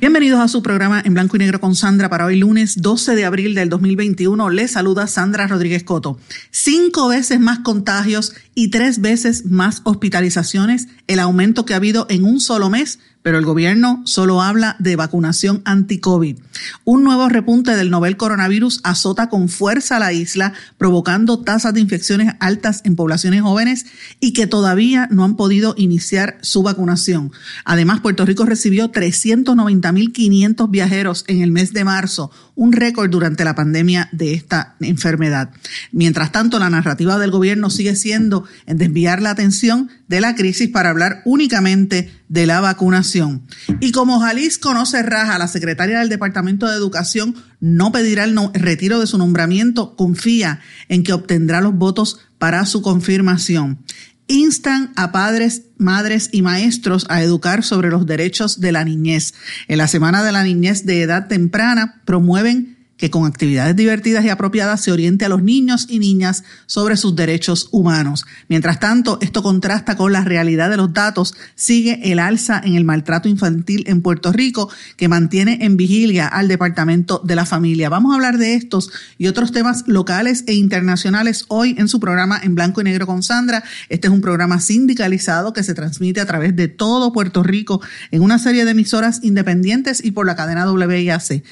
Bienvenidos a su programa en blanco y negro con Sandra para hoy lunes 12 de abril del 2021. Les saluda Sandra Rodríguez Coto. Cinco veces más contagios y tres veces más hospitalizaciones, el aumento que ha habido en un solo mes pero el gobierno solo habla de vacunación anti-COVID. Un nuevo repunte del novel coronavirus azota con fuerza a la isla, provocando tasas de infecciones altas en poblaciones jóvenes y que todavía no han podido iniciar su vacunación. Además, Puerto Rico recibió 390.500 viajeros en el mes de marzo, un récord durante la pandemia de esta enfermedad. Mientras tanto, la narrativa del gobierno sigue siendo en desviar la atención de la crisis para hablar únicamente de la vacunación. Y como Jalisco no se raja, la secretaria del Departamento de Educación no pedirá el, retiro de su nombramiento, confía en que obtendrá los votos para su confirmación. Instan a padres, madres y maestros a educar sobre los derechos de la niñez. En la Semana de la Niñez de Edad Temprana promueven que con actividades divertidas y apropiadas se oriente a los niños y niñas sobre sus derechos humanos. Mientras tanto, esto contrasta con la realidad de los datos. Sigue el alza en el maltrato infantil en Puerto Rico, que mantiene en vigilia al Departamento de la Familia. Vamos a hablar de estos y otros temas locales e internacionales hoy en su programa en blanco y negro con Sandra. Este es un programa sindicalizado que se transmite a través de todo Puerto Rico en una serie de emisoras independientes y por la cadena WIAC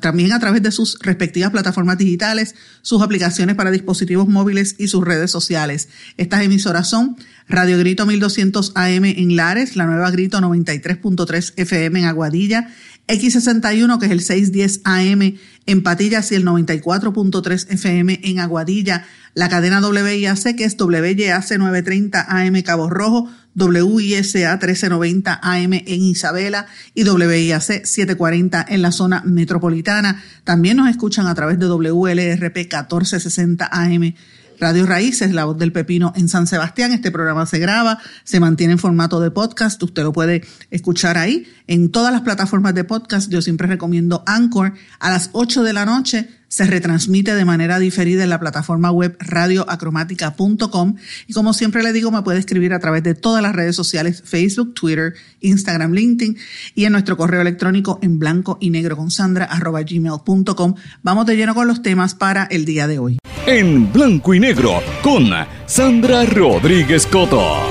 también a través de sus respectivas plataformas digitales, sus aplicaciones para dispositivos móviles y sus redes sociales. Estas emisoras son Radio Grito 1200 AM en Lares, la nueva Grito 93.3 FM en Aguadilla, X61 que es el 610 AM en Patillas y el 94.3 FM en Aguadilla, la cadena WIAC que es WYAC 930 AM Cabo Rojo, WISA 1390 AM en Isabela y WIAC 740 en la zona metropolitana. También nos escuchan a través de WLRP 1460 AM. Radio Raíces, La Voz del Pepino en San Sebastián. Este programa se graba, se mantiene en formato de podcast. Usted lo puede escuchar ahí en todas las plataformas de podcast. Yo siempre recomiendo Anchor a las 8 de la noche se retransmite de manera diferida en la plataforma web radioacromática.com y como siempre le digo, me puede escribir a través de todas las redes sociales, Facebook, Twitter, Instagram, LinkedIn y en nuestro correo electrónico en blanco y negro con sandra arroba gmail.com. Vamos de lleno con los temas para el día de hoy. En blanco y negro con Sandra Rodríguez Coto.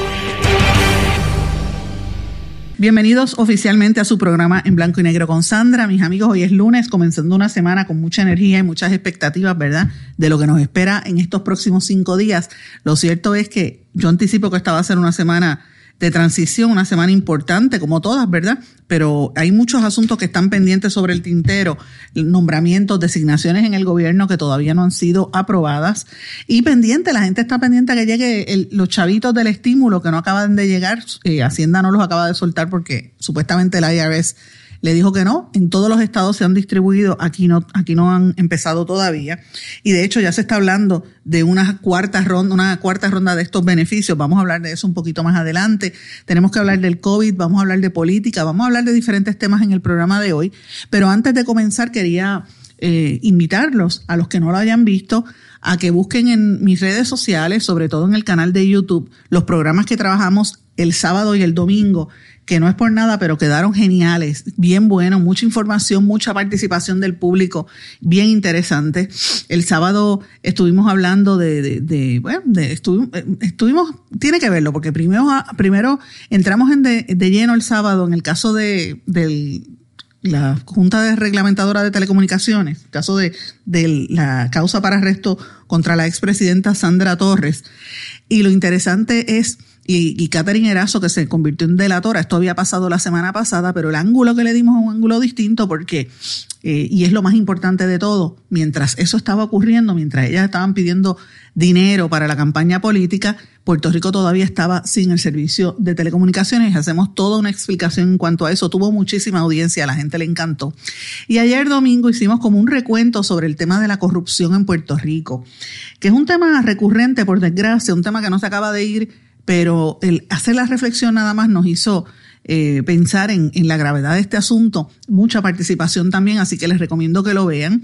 Bienvenidos oficialmente a su programa en blanco y negro con Sandra. Mis amigos, hoy es lunes, comenzando una semana con mucha energía y muchas expectativas, ¿verdad? De lo que nos espera en estos próximos cinco días. Lo cierto es que yo anticipo que esta va a ser una semana de transición, una semana importante como todas, ¿verdad? Pero hay muchos asuntos que están pendientes sobre el tintero, nombramientos, designaciones en el gobierno que todavía no han sido aprobadas y pendiente, la gente está pendiente a que llegue los chavitos del estímulo que no acaban de llegar, eh, Hacienda no los acaba de soltar porque supuestamente la IRS le dijo que no, en todos los estados se han distribuido, aquí no, aquí no han empezado todavía. Y de hecho ya se está hablando de una cuarta ronda, una cuarta ronda de estos beneficios. Vamos a hablar de eso un poquito más adelante. Tenemos que hablar del COVID, vamos a hablar de política, vamos a hablar de diferentes temas en el programa de hoy. Pero antes de comenzar quería eh, invitarlos a los que no lo hayan visto a que busquen en mis redes sociales, sobre todo en el canal de YouTube, los programas que trabajamos el sábado y el domingo que no es por nada, pero quedaron geniales, bien buenos, mucha información, mucha participación del público, bien interesante. El sábado estuvimos hablando de, de, bueno, de, estuvimos, tiene que verlo, porque primero, primero entramos en de, lleno el sábado en el caso de, del la Junta de Reglamentadora de Telecomunicaciones, caso de, de la causa para arresto contra la expresidenta Sandra Torres. Y lo interesante es y, y Catherine Erazo, que se convirtió en delatora, esto había pasado la semana pasada, pero el ángulo que le dimos es un ángulo distinto porque, eh, y es lo más importante de todo, mientras eso estaba ocurriendo, mientras ellas estaban pidiendo dinero para la campaña política, Puerto Rico todavía estaba sin el servicio de telecomunicaciones. Hacemos toda una explicación en cuanto a eso. Tuvo muchísima audiencia, a la gente le encantó. Y ayer domingo hicimos como un recuento sobre el tema de la corrupción en Puerto Rico, que es un tema recurrente, por desgracia, un tema que no se acaba de ir, pero el hacer la reflexión nada más nos hizo eh, pensar en, la gravedad de este asunto, mucha participación también, así que les recomiendo que lo vean.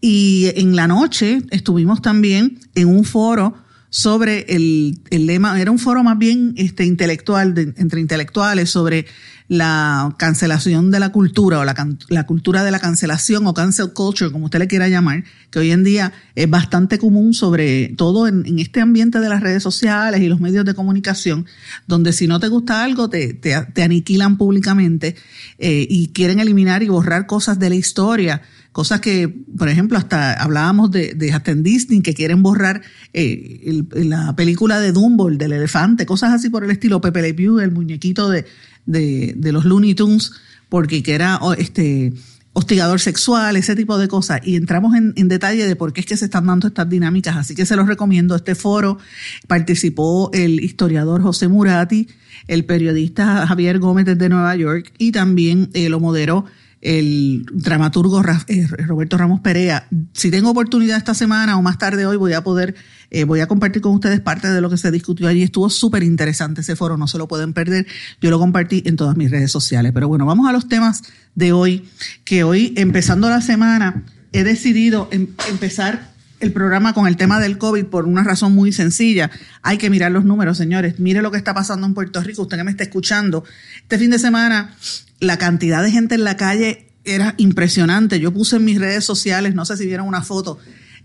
Y en la noche estuvimos también en un foro sobre el, el lema, era un foro más bien este, intelectual, entre intelectuales, sobre la cancelación de la cultura o la, la, cultura de la cancelación o cancel culture, como usted le quiera llamar, que hoy en día es bastante común sobre todo en, en este ambiente de las redes sociales y los medios de comunicación, donde si no te gusta algo te, te, aniquilan públicamente eh, y quieren eliminar y borrar cosas de la historia cosas que, por ejemplo, hasta hablábamos de, de hasta en Disney que quieren borrar eh, la película de Dumbo, el del elefante, cosas así por el estilo, Pepe Le Pew, el muñequito de, de, de los Looney Tunes, porque que era este hostigador sexual, ese tipo de cosas. Y entramos en, en, detalle de por qué es que se están dando estas dinámicas. Así que se los recomiendo. Este foro participó el historiador José Murati, el periodista Javier Gómez desde Nueva York y también eh, lo moderó el dramaturgo eh, Roberto Ramos Perea. Si tengo oportunidad esta semana o más tarde hoy, voy a poder, eh, voy a compartir con ustedes parte de lo que se discutió allí. Estuvo súper interesante ese foro, no se lo pueden perder. Yo lo compartí en todas mis redes sociales. Pero bueno, vamos a los temas de hoy, que hoy, empezando la semana, he decidido em empezar el programa con el tema del COVID por una razón muy sencilla. Hay que mirar los números, señores. Mire lo que está pasando en Puerto Rico. Usted que me está escuchando. Este fin de semana la cantidad de gente en la calle era impresionante. Yo puse en mis redes sociales, no sé si vieron una foto,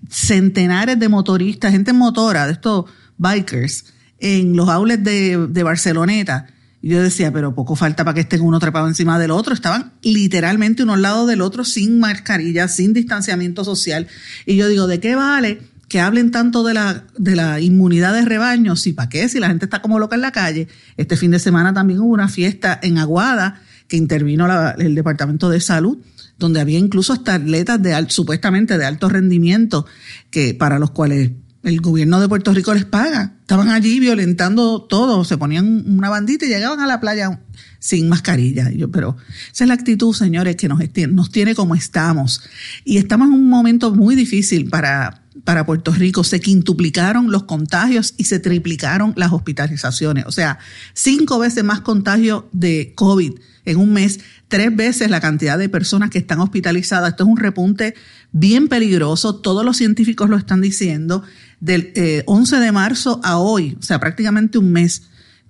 centenares de motoristas, gente motora, de estos bikers, en los outlets de, de Barceloneta. Y yo decía, pero poco falta para que estén uno trepado encima del otro. Estaban literalmente uno al lado del otro sin mascarilla, sin distanciamiento social. Y yo digo, ¿de qué vale que hablen tanto de la, de la inmunidad de rebaño? Si para qué, si la gente está como loca en la calle. Este fin de semana también hubo una fiesta en Aguada que intervino el Departamento de Salud, donde había incluso hasta atletas de supuestamente de alto rendimiento, que para los cuales el gobierno de Puerto Rico les paga. Estaban allí violentando todo, se ponían una bandita y llegaban a la playa sin mascarilla. Yo, pero esa es la actitud, señores, que nos, nos tiene como estamos. Y estamos en un momento muy difícil para, para Puerto Rico. Se quintuplicaron los contagios y se triplicaron las hospitalizaciones. O sea, cinco veces más contagios de COVID en un mes, tres veces la cantidad de personas que están hospitalizadas. Esto es un repunte bien peligroso, todos los científicos lo están diciendo, del 11 eh, de marzo a hoy, o sea, prácticamente un mes.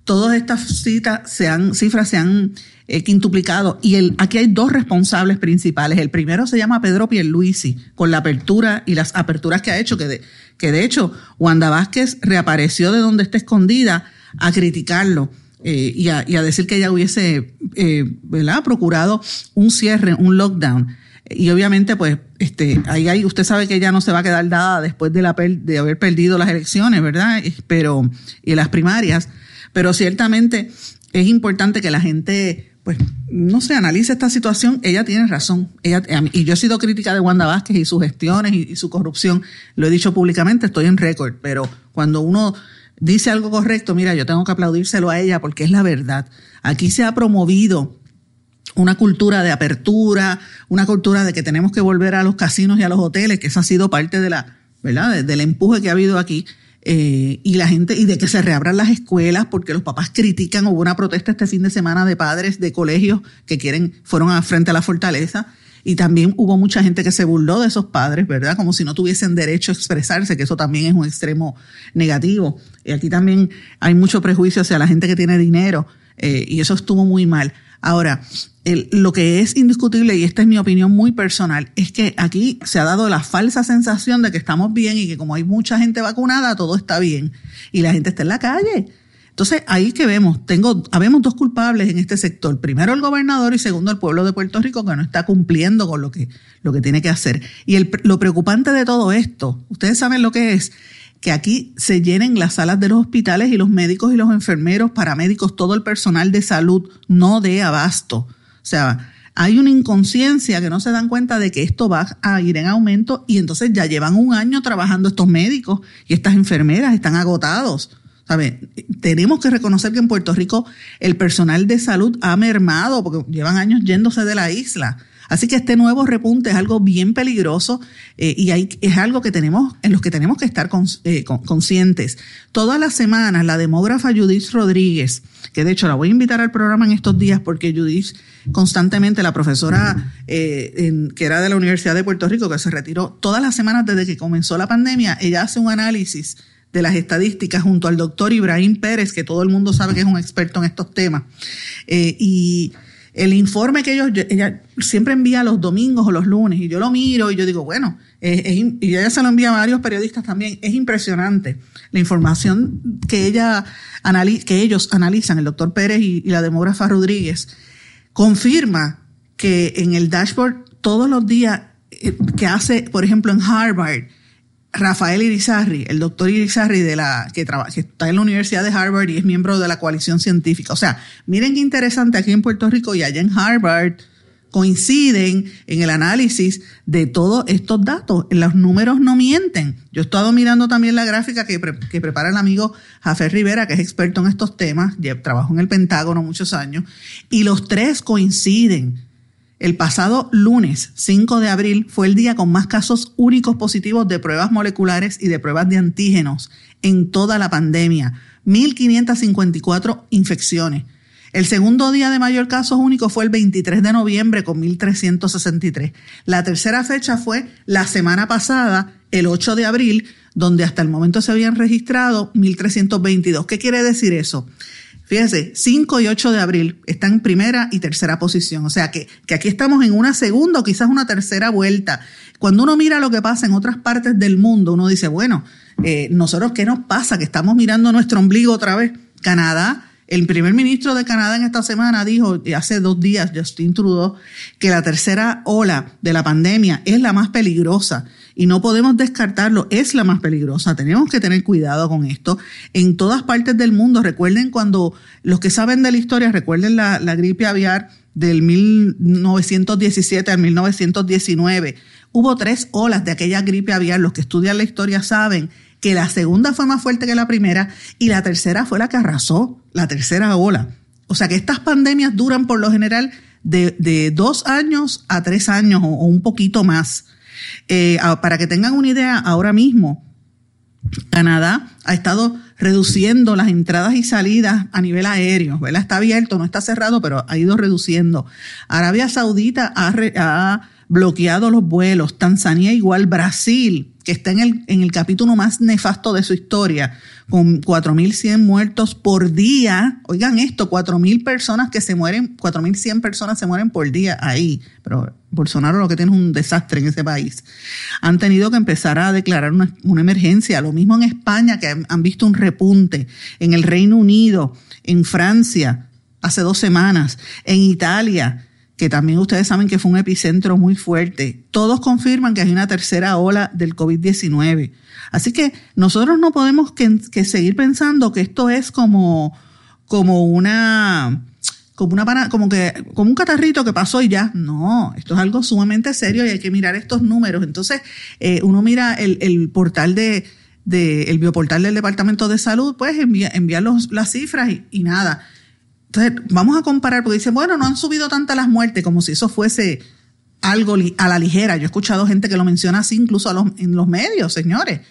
Todas estas citas se han, cifras se han eh, quintuplicado y el, aquí hay dos responsables principales. El primero se llama Pedro Pierluisi, con la apertura y las aperturas que ha hecho, que de, que de hecho Wanda Vázquez reapareció de donde está escondida a criticarlo eh, y, a, y, a, decir que ella hubiese eh, ¿verdad? procurado un cierre, un lockdown. Y obviamente, pues, este, ahí hay, usted sabe que ella no se va a quedar dada después de, la, de haber perdido las elecciones, ¿verdad? Pero, y las primarias. Pero ciertamente es importante que la gente, pues, no se analice esta situación. Ella tiene razón. Ella, y yo he sido crítica de Wanda Vázquez y sus gestiones y su corrupción. Lo he dicho públicamente, estoy en récord. Pero cuando uno dice algo correcto, mira, yo tengo que aplaudírselo a ella porque es la verdad. Aquí se ha promovido una cultura de apertura, una cultura de que tenemos que volver a los casinos y a los hoteles, que esa ha sido parte de la, ¿verdad? del empuje que ha habido aquí. Eh, y la gente, y de que se reabran las escuelas, porque los papás critican, hubo una protesta este fin de semana de padres de colegios que quieren, fueron a, frente a la fortaleza, y también hubo mucha gente que se burló de esos padres, ¿verdad? Como si no tuviesen derecho a expresarse, que eso también es un extremo negativo. Y aquí también hay mucho prejuicio hacia la gente que tiene dinero, eh, y eso estuvo muy mal. Ahora, lo que es indiscutible, y esta es mi opinión muy personal, es que aquí se ha dado la falsa sensación de que estamos bien y que como hay mucha gente vacunada, todo está bien. Y la gente está en la calle. Entonces, ahí que vemos, tengo, habemos dos culpables en este sector. Primero el gobernador y segundo el pueblo de Puerto Rico que no está cumpliendo con lo que, lo que tiene que hacer. Y lo preocupante de todo esto, ustedes saben lo que es, que aquí se llenen las salas de los hospitales y los médicos y los enfermeros, paramédicos, todo el personal de salud no de abasto. O sea, hay una inconsciencia que no se dan cuenta de que esto va a ir en aumento y entonces ya llevan un año trabajando estos médicos y estas enfermeras están agotados. ¿Sabe? Tenemos que reconocer que en Puerto Rico el personal de salud ha mermado porque llevan años yéndose de la isla. Así que este nuevo repunte es algo bien peligroso eh, y es algo que tenemos, en los que tenemos que estar eh, conscientes. Todas las semanas la demógrafa Judith Rodríguez, que de hecho la voy a invitar al programa en estos días porque Judith constantemente, la profesora eh, que era de la Universidad de Puerto Rico, que se retiró todas las semanas desde que comenzó la pandemia, ella hace un análisis de las estadísticas junto al doctor Ibrahim Pérez, que todo el mundo sabe que es un experto en estos temas. y el informe que ellos, ella siempre envía los domingos o los lunes y yo lo miro y yo digo, bueno, y ella se lo envía a varios periodistas también, es impresionante la información que, ella que ellos analizan, el doctor Pérez y, la demógrafa Rodríguez, confirma que en el dashboard todos los días eh, que hace, por ejemplo, en Harvard, Rafael Irizarry, el doctor Irizarry de la, que, trabaja, que está en la Universidad de Harvard y es miembro de la coalición científica. O sea, miren qué interesante aquí en Puerto Rico y allá en Harvard coinciden en el análisis de todos estos datos. Los números no mienten. Yo he estado mirando también la gráfica que, que prepara el amigo Jafé Rivera, que es experto en estos temas, trabajó en el Pentágono muchos años, y los tres coinciden el pasado lunes 5 de abril fue el día con más casos únicos positivos de pruebas moleculares y de pruebas de antígenos en toda la pandemia. 1.554 infecciones. El segundo día de mayor casos únicos fue el 23 de noviembre con 1.363. La tercera fecha fue la semana pasada, el 8 de abril, donde hasta el momento se habían registrado 1.322. ¿Qué quiere decir eso? Fíjense, 5 y 8 de abril están en primera y tercera posición. O sea que, que aquí estamos en una segunda o quizás una tercera vuelta. Cuando uno mira lo que pasa en otras partes del mundo, uno dice, bueno, eh, nosotros qué nos pasa, que estamos mirando nuestro ombligo otra vez. Canadá el primer ministro de Canadá en esta semana dijo, hace dos días, Justin Trudeau, que la tercera ola de la pandemia es la más peligrosa y no podemos descartarlo, es la más peligrosa. Tenemos que tener cuidado con esto. En todas partes del mundo, recuerden cuando los que saben de la historia, recuerden la, gripe aviar del 1917 al 1919. Hubo tres olas de aquella gripe aviar. Los que estudian la historia saben que la segunda fue más fuerte que la primera y la tercera fue la que arrasó, la tercera ola. O sea que estas pandemias duran por lo general de, dos años a tres años o, un poquito más. Eh, para que tengan una idea, ahora mismo Canadá ha estado reduciendo las entradas y salidas a nivel aéreo, ¿verdad? Está abierto, no está cerrado, pero ha ido reduciendo. Arabia Saudita ha, ha bloqueado los vuelos, Tanzania igual, Brasil, que está en el, en el capítulo más nefasto de su historia, con 4.100 muertos por día. Oigan esto, 4.000 personas que se mueren, 4.100 personas se mueren por día ahí. Pero Bolsonaro lo que tiene es un desastre en ese país. Han tenido que empezar a declarar una, una emergencia. Lo mismo en España, que han visto un repunte. En el Reino Unido, en Francia, hace dos semanas, en Italia que también ustedes saben que fue un epicentro muy fuerte. Todos confirman que hay una tercera ola del COVID-19. Así que nosotros no podemos que, seguir pensando que esto es como, como una, como una como que, como un catarrito que pasó y ya. No, esto es algo sumamente serio y hay que mirar estos números. Entonces, eh, uno mira el, portal de, el bioportal del Departamento de Salud, pues envía, envía las cifras y nada entonces, vamos a comparar, porque dicen, bueno, no han subido tantas las muertes como si eso fuese algo a la ligera. Yo he escuchado gente que lo menciona así incluso en los medios, señores.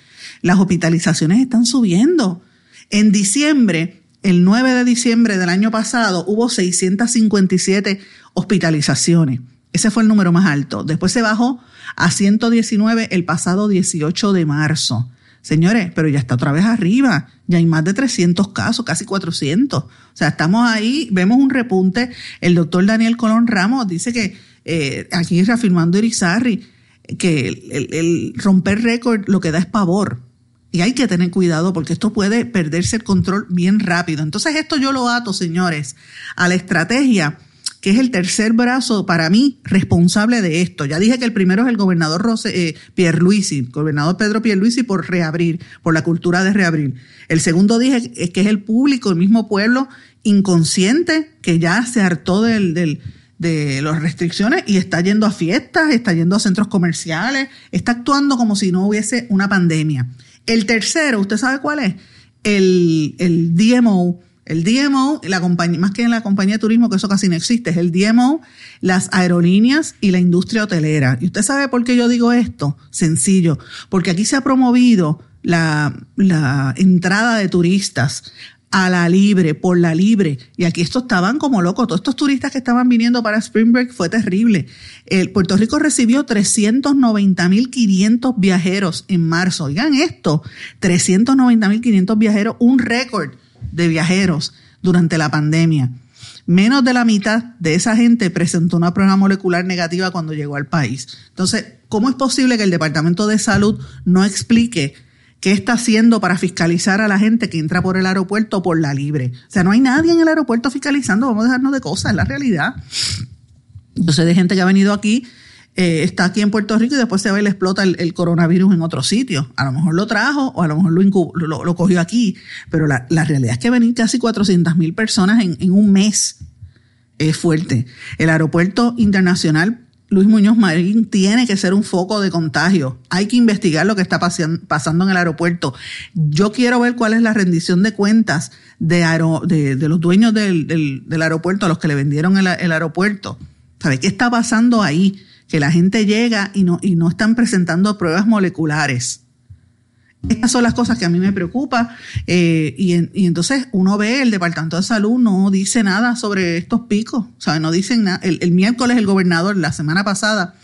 Las hospitalizaciones están subiendo. En diciembre, el 9 de diciembre del año pasado, hubo 657 hospitalizaciones. Ese fue el número más alto. Después se bajó a 119 el pasado 18 de marzo. Señores, pero ya está otra vez arriba, ya hay más de 300 casos, casi 400. O sea, estamos ahí, vemos un repunte. El doctor Daniel Colón Ramos dice que, eh, aquí reafirmando Irizarri, que el, romper récord lo que da es pavor. Y hay que tener cuidado porque esto puede perderse el control bien rápido. Entonces esto yo lo ato, señores, a la estrategia que es el tercer brazo para mí responsable de esto. Ya dije que el primero es el gobernador Rose, eh, gobernador Pedro Pierluisi por reabrir, por la cultura de reabrir. El segundo dije que es el público, el mismo pueblo inconsciente que ya se hartó de las restricciones y está yendo a fiestas, está yendo a centros comerciales, está actuando como si no hubiese una pandemia. El tercero, ¿usted sabe cuál es? El, el DMO. El DMO, la compañía, más que en la compañía de turismo, que eso casi no existe, es el DMO, las aerolíneas y la industria hotelera. ¿Y usted sabe por qué yo digo esto? Sencillo, porque aquí se ha promovido la, entrada de turistas a la libre, por la libre. Y aquí estos estaban como locos. Todos estos turistas que estaban viniendo para Spring Break fue terrible. Puerto Rico recibió 390.500 viajeros en marzo. Oigan esto, 390.500 viajeros, un récord de viajeros durante la pandemia. Menos de la mitad de esa gente presentó una prueba molecular negativa cuando llegó al país. Entonces, ¿cómo es posible que el Departamento de Salud no explique ¿Qué está haciendo para fiscalizar a la gente que entra por el aeropuerto por la libre? O sea, no hay nadie en el aeropuerto fiscalizando, vamos a dejarnos de cosas, es la realidad. Yo sé de gente que ha venido aquí, eh, está aquí en Puerto Rico y después se ve le explota el, coronavirus en otro sitio. A lo mejor lo trajo o a lo mejor lo, lo, cogió aquí, pero la, realidad es que venir casi 400 mil personas en, en un mes es fuerte. El aeropuerto internacional Luis Muñoz Marín tiene que ser un foco de contagio. Hay que investigar lo que está pasando en el aeropuerto. Yo quiero ver cuál es la rendición de cuentas de, de, los dueños del, aeropuerto, a los que le vendieron el, aeropuerto. ¿Sabe qué está pasando ahí? Que la gente llega y no, y no están presentando pruebas moleculares. Estas son las cosas que a mí me preocupan. Eh, y, entonces uno ve, el Departamento de Salud no dice nada sobre estos picos. Sea, no dicen nada. El, miércoles el gobernador, la semana pasada,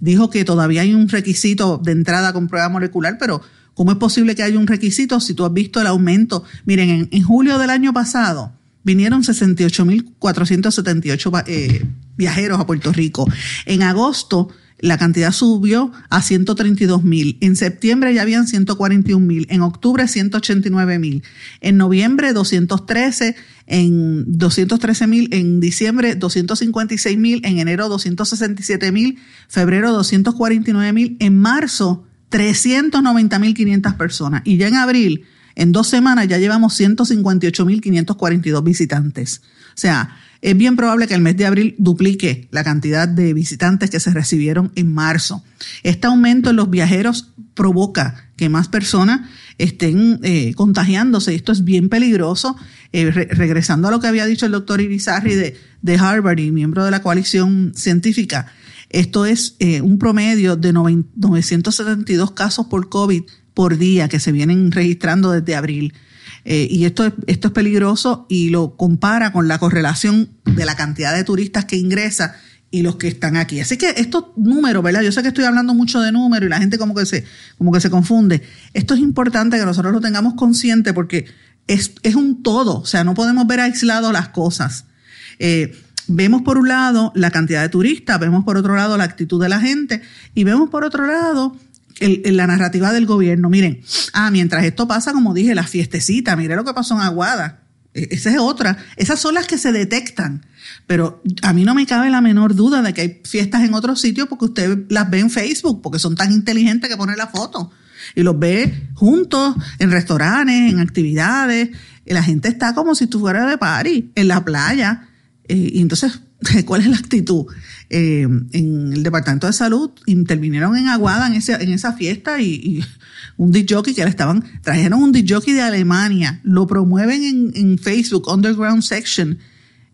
dijo que todavía hay un requisito de entrada con prueba molecular, pero ¿cómo es posible que haya un requisito si tú has visto el aumento? Miren, en, en julio del año pasado vinieron 68.478 eh, viajeros a Puerto Rico. En agosto la cantidad subió a 132 mil. En septiembre ya habían 141 mil. En octubre 189 mil. En noviembre 213. En 213 mil. En diciembre 256 mil. En enero 267 mil. Febrero 249 mil. En marzo 390 mil 500 personas. Y ya en abril, en dos semanas, ya llevamos 158 mil 542 visitantes. O sea, es bien probable que el mes de abril duplique la cantidad de visitantes que se recibieron en marzo. Este aumento en los viajeros provoca que más personas estén eh, contagiándose. Esto es bien peligroso. Eh, regresando a lo que había dicho el doctor Irizarry de, Harvard y miembro de la coalición científica, esto es eh, un promedio de 972 casos por COVID por día que se vienen registrando desde abril. Eh, y esto es, esto es peligroso y lo compara con la correlación de la cantidad de turistas que ingresa y los que están aquí. Así que estos números, ¿verdad? Yo sé que estoy hablando mucho de números y la gente como que se, como que se confunde. Esto es importante que nosotros lo tengamos consciente porque es, es un todo, o sea, no podemos ver aislado las cosas. Eh, vemos por un lado la cantidad de turistas, vemos por otro lado la actitud de la gente y vemos por otro lado la narrativa del gobierno. Miren, ah, mientras esto pasa, como dije, la fiestecita, mire lo que pasó en Aguada. E, esa es otra. Esas son las que se detectan. Pero a mí no me cabe la menor duda de que hay fiestas en otros sitios porque usted las ve en Facebook, porque son tan inteligentes que ponen la foto. Y los ve juntos en restaurantes, en actividades. La gente está como si estuviera de party, en la playa. Eh, y entonces cuál es la actitud. Eh, en el Departamento de Salud intervinieron en Aguada en, ese, en esa fiesta y, un DJ que le estaban, trajeron un DJ de Alemania, lo promueven en, Facebook, Underground Section,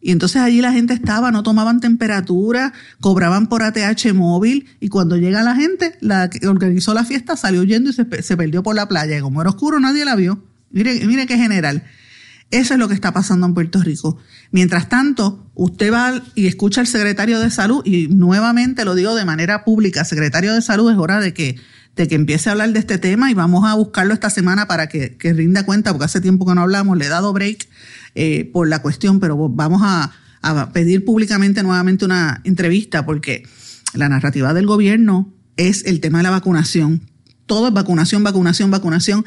y entonces allí la gente estaba, no tomaban temperatura, cobraban por ATH móvil, y cuando llega la gente, la que organizó la fiesta salió huyendo y se, se perdió por la playa, y como era oscuro nadie la vio. Mire, mire qué general. Eso es lo que está pasando en Puerto Rico. Mientras tanto, usted va y escucha al secretario de salud y nuevamente lo digo de manera pública, secretario de salud, es hora de que, de que empiece a hablar de este tema y vamos a buscarlo esta semana para que, que rinda cuenta, porque hace tiempo que no hablamos, le he dado break eh, por la cuestión, pero vamos a, a pedir públicamente nuevamente una entrevista porque la narrativa del gobierno es el tema de la vacunación. Todo es vacunación, vacunación, vacunación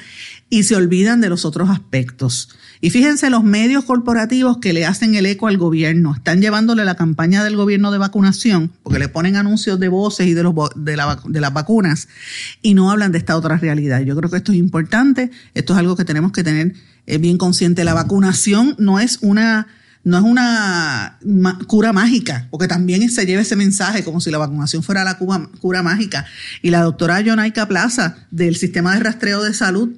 y se olvidan de los otros aspectos. Y fíjense los medios corporativos que le hacen el eco al gobierno. Están llevándole la campaña del gobierno de vacunación, porque le ponen anuncios de voces y de, los, de, las vacunas, y no hablan de esta otra realidad. Yo creo que esto es importante, esto es algo que tenemos que tener eh, bien consciente. La vacunación no es una no es una cura mágica, porque también se lleva ese mensaje como si la vacunación fuera la cura, mágica. Y la doctora Jonaika Plaza del Sistema de Rastreo de Salud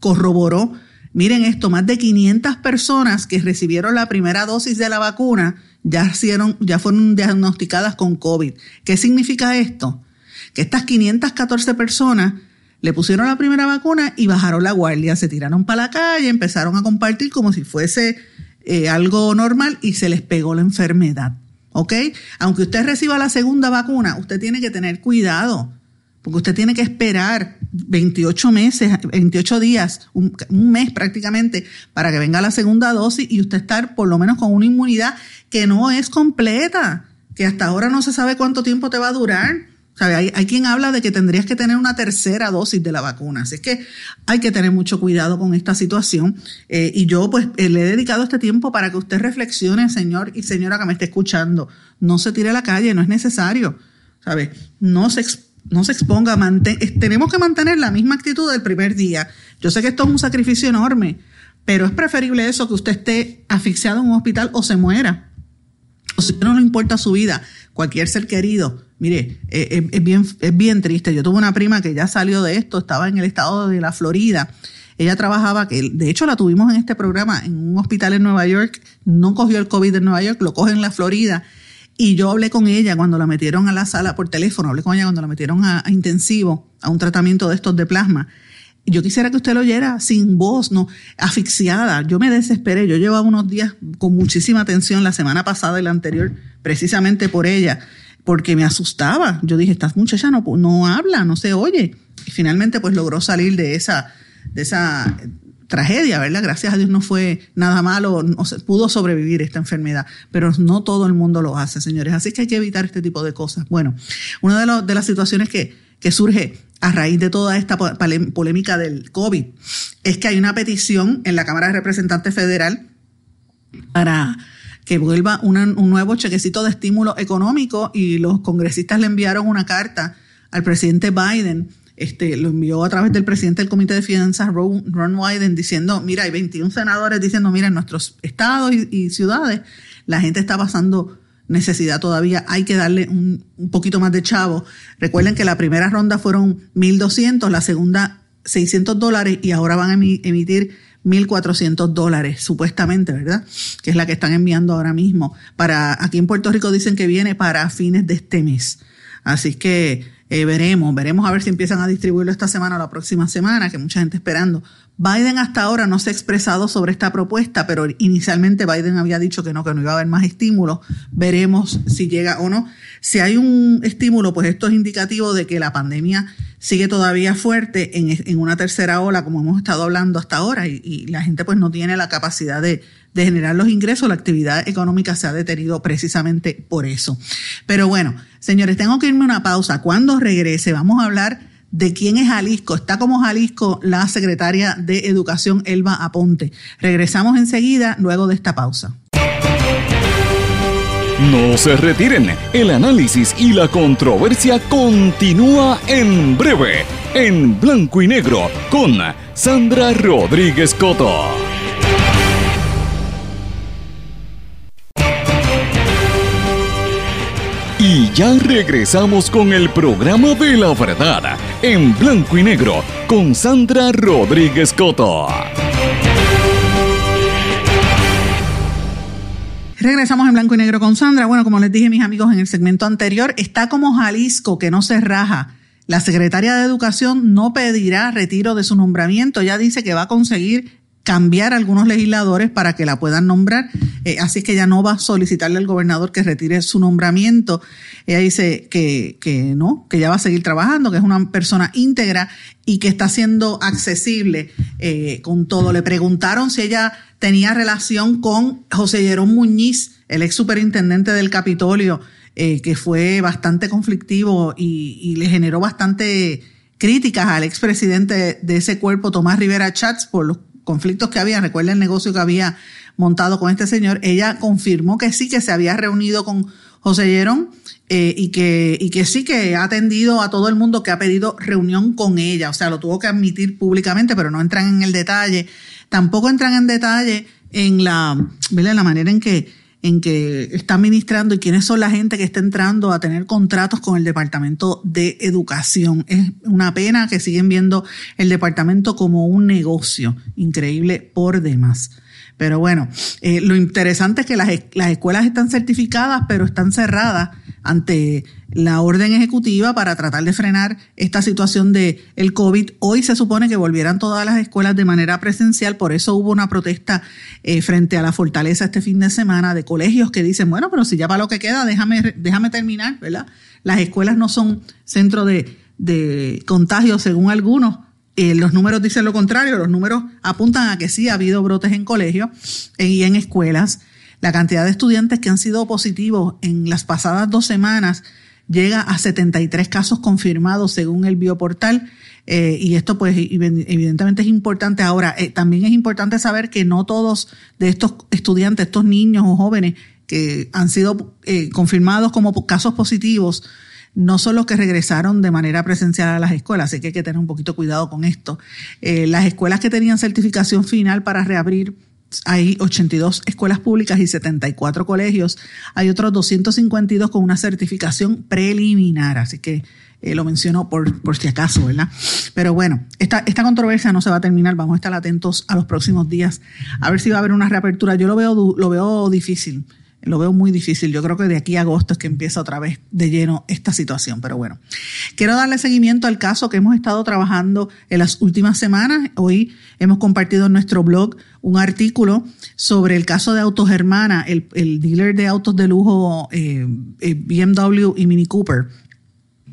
corroboró, miren esto, más de 500 personas que recibieron la primera dosis de la vacuna ya, ya fueron diagnosticadas con COVID. ¿Qué significa esto? Que estas 514 personas le pusieron la primera vacuna y bajaron la guardia, se tiraron para la calle, empezaron a compartir como si fuese eh, algo normal y se les pegó la enfermedad. ¿Ok? Aunque usted reciba la segunda vacuna, usted tiene que tener cuidado, porque usted tiene que esperar 28 meses, 28 días, un, un mes prácticamente, para que venga la segunda dosis y usted estar por lo menos con una inmunidad que no es completa, que hasta ahora no se sabe cuánto tiempo te va a durar. Hay, quien habla de que tendrías que tener una tercera dosis de la vacuna. Así es que hay que tener mucho cuidado con esta situación. Eh, y yo pues eh, le he dedicado este tiempo para que usted reflexione, señor y señora que me esté escuchando. No se tire a la calle, no es necesario. ¿Sabe? No se, no se exponga. tenemos que mantener la misma actitud del primer día. Yo sé que esto es un sacrificio enorme, pero es preferible eso que usted esté asfixiado en un hospital o se muera. No le importa su vida, cualquier ser querido Mire, eh, eh, es, bien, es bien triste. Yo tuve una prima que ya salió de esto, estaba en el estado de la Florida. Ella trabajaba, que de hecho la tuvimos en este programa, en un hospital en Nueva York. No cogió el COVID en Nueva York, lo coge en la Florida. Y yo hablé con ella cuando la metieron a la sala por teléfono, hablé con ella cuando la metieron a intensivo, a un tratamiento de estos de plasma. Yo quisiera que usted lo oyera sin voz, no, asfixiada. Yo me desesperé. Yo llevaba unos días con muchísima tensión la semana pasada y la anterior, precisamente por ella porque me asustaba. Yo dije, esta muchacha no, no habla, no se oye. Y finalmente pues logró salir de esa, de esa tragedia, ¿verdad? Gracias a Dios no fue nada malo, no se, pudo sobrevivir esta enfermedad, pero no todo el mundo lo hace, señores. Así que hay que evitar este tipo de cosas. Bueno, una de, de las situaciones que, que surge a raíz de toda esta polémica del COVID es que hay una petición en la Cámara de Representantes Federal para que vuelva un nuevo chequecito de estímulo económico y los congresistas le enviaron una carta al presidente Biden. Este, lo envió a través del presidente del Comité de Finanzas, Ron, Wyden, diciendo, mira, hay 21 senadores diciendo, mira, en nuestros estados y, ciudades la gente está pasando necesidad todavía, hay que darle un, un poquito más de chavo. Recuerden que la primera ronda fueron 1.200, la segunda 600 dólares y ahora van a emitir 1.400 dólares, supuestamente, ¿verdad? Que es la que están enviando ahora mismo. Para, aquí en Puerto Rico dicen que viene para fines de este mes. Así que eh, veremos, veremos a ver si empiezan a distribuirlo esta semana o la próxima semana, que mucha gente esperando. Biden hasta ahora no se ha expresado sobre esta propuesta, pero inicialmente Biden había dicho que no, que no iba a haber más estímulos. Veremos si llega o no. Si hay un estímulo, pues esto es indicativo de que la pandemia sigue todavía fuerte en, una tercera ola, como hemos estado hablando hasta ahora, y, la gente pues no tiene la capacidad de, de generar los ingresos, la actividad económica se ha detenido precisamente por eso. Pero bueno, señores, tengo que irme una pausa. Cuando regrese vamos a hablar de quién es Jalisco. Está como Jalisco la secretaria de Educación, Elba Aponte. Regresamos enseguida, luego de esta pausa. No se retiren, el análisis y la controversia continúa en breve, en blanco y negro, con Sandra Rodríguez Coto. Ya regresamos con el programa de la verdad, en blanco y negro, con Sandra Rodríguez Coto. Regresamos en blanco y negro con Sandra. Bueno, como les dije mis amigos en el segmento anterior, está como Jalisco que no se raja. La secretaria de Educación no pedirá retiro de su nombramiento. Ya dice que va a conseguir cambiar algunos legisladores para que la puedan nombrar. Eh, así que ella no va a solicitarle al gobernador que retire su nombramiento. Ella dice que, que no, que ya va a seguir trabajando, que es una persona íntegra y que está siendo accesible eh, con todo. Le preguntaron si ella tenía relación con José Jerón Muñiz, el ex superintendente del Capitolio, eh, que fue bastante conflictivo y, y le generó bastante críticas al expresidente de ese cuerpo, Tomás Rivera Chats, por los conflictos que había, recuerda el negocio que había montado con este señor, ella confirmó que sí, que se había reunido con José Llerón eh, y, que, y que sí que ha atendido a todo el mundo que ha pedido reunión con ella. O sea, lo tuvo que admitir públicamente, pero no entran en el detalle. Tampoco entran en detalle en la, en la manera en que, en que está administrando y quiénes son la gente que está entrando a tener contratos con el Departamento de Educación. Es una pena que siguen viendo el departamento como un negocio increíble por demás. Pero bueno, eh, lo interesante es que las, las escuelas están certificadas, pero están cerradas ante la orden ejecutiva para tratar de frenar esta situación de el COVID. Hoy se supone que volvieran todas las escuelas de manera presencial, por eso hubo una protesta eh, frente a la fortaleza este fin de semana de colegios que dicen, bueno, pero si ya para lo que queda, déjame, déjame terminar, ¿verdad? Las escuelas no son centro de, contagio según algunos. Eh, los números dicen lo contrario, los números apuntan a que sí ha habido brotes en colegios y en escuelas. La cantidad de estudiantes que han sido positivos en las pasadas dos semanas llega a 73 casos confirmados según el bioportal. Eh, y esto pues evidentemente es importante. Ahora, eh, también es importante saber que no todos de estos estudiantes, estos niños o jóvenes que han sido eh, confirmados como casos positivos, no son los que regresaron de manera presencial a las escuelas, así que hay que tener un poquito cuidado con esto. las escuelas que tenían certificación final para reabrir hay 82 escuelas públicas y 74 colegios. Hay otros 252 con una certificación preliminar, así que eh, lo menciono por, por si acaso, ¿verdad? Pero bueno, esta, esta controversia no se va a terminar, vamos a estar atentos a los próximos días, a ver si va a haber una reapertura. Yo lo veo, lo veo difícil lo veo muy difícil. Yo creo que de aquí a agosto es que empieza otra vez de lleno esta situación. Pero bueno, quiero darle seguimiento al caso que hemos estado trabajando en las últimas semanas. Hoy hemos compartido en nuestro blog un artículo sobre el caso de Autos Hermana, el, dealer de autos de lujo eh, eh, BMW y Mini Cooper.